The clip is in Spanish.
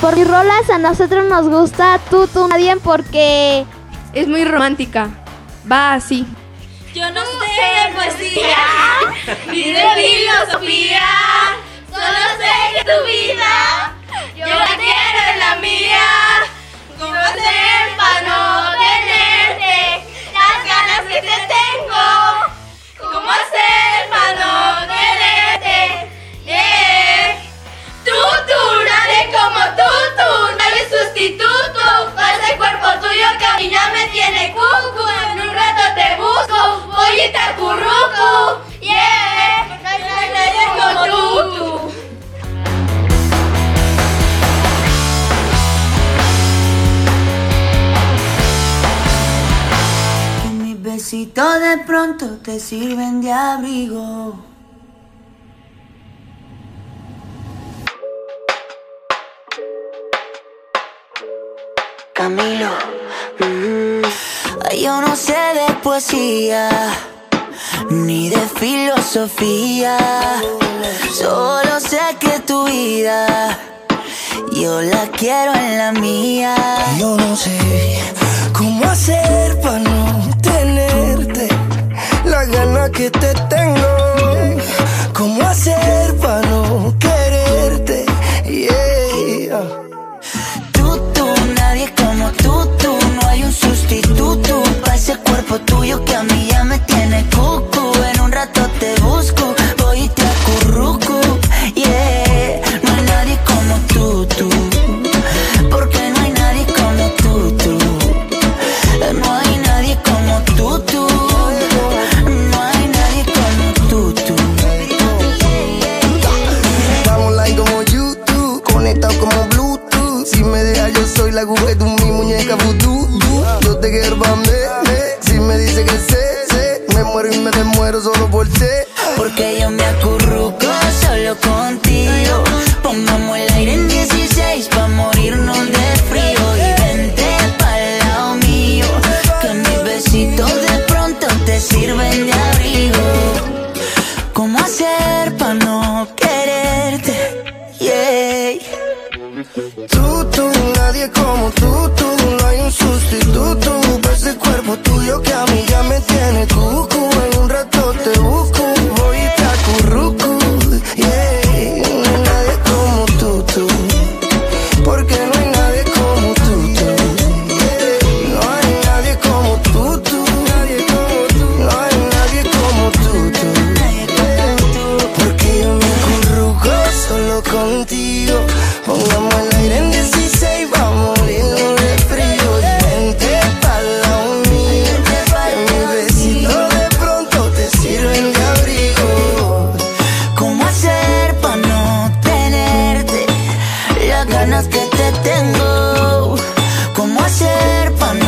Por mis rolas a nosotros nos gusta tú, tú, nadie porque Es muy romántica. Va así. Yo no sé de poesía, ya me tiene cucu. En un rato te busco, voy y te acurruco. Yeah, nadie como tú. Que mis besitos de pronto te sirven de abrigo. Camilo, yo no sé de poesía ni de filosofía, solo sé que tu vida yo la quiero en la mía. Yo no sé cómo hacer para no tenerte la gana que te tiene cucu. Muero y me desmuero solo por ser. Porque yo me acurruco solo contigo. Pongamos el aire en 16 pa' morirnos de frío. Y vente pa'l lado mío. Que mis besitos de pronto te sirven de abrigo. ¿Cómo hacer pa' no quererte? Yeah. Tú, tú, nadie como tú, tú. No hay un sustituto ese cuerpo tuyo que a mí ya me tiene cucu. Pongamos el aire en 16, vamos a de frío. Y vente pa'l lado mío. Que mis besitos de pronto te sirven de abrigo. ¿Cómo hacer pa' no tenerte las ganas que te tengo? ¿Cómo hacer pa' no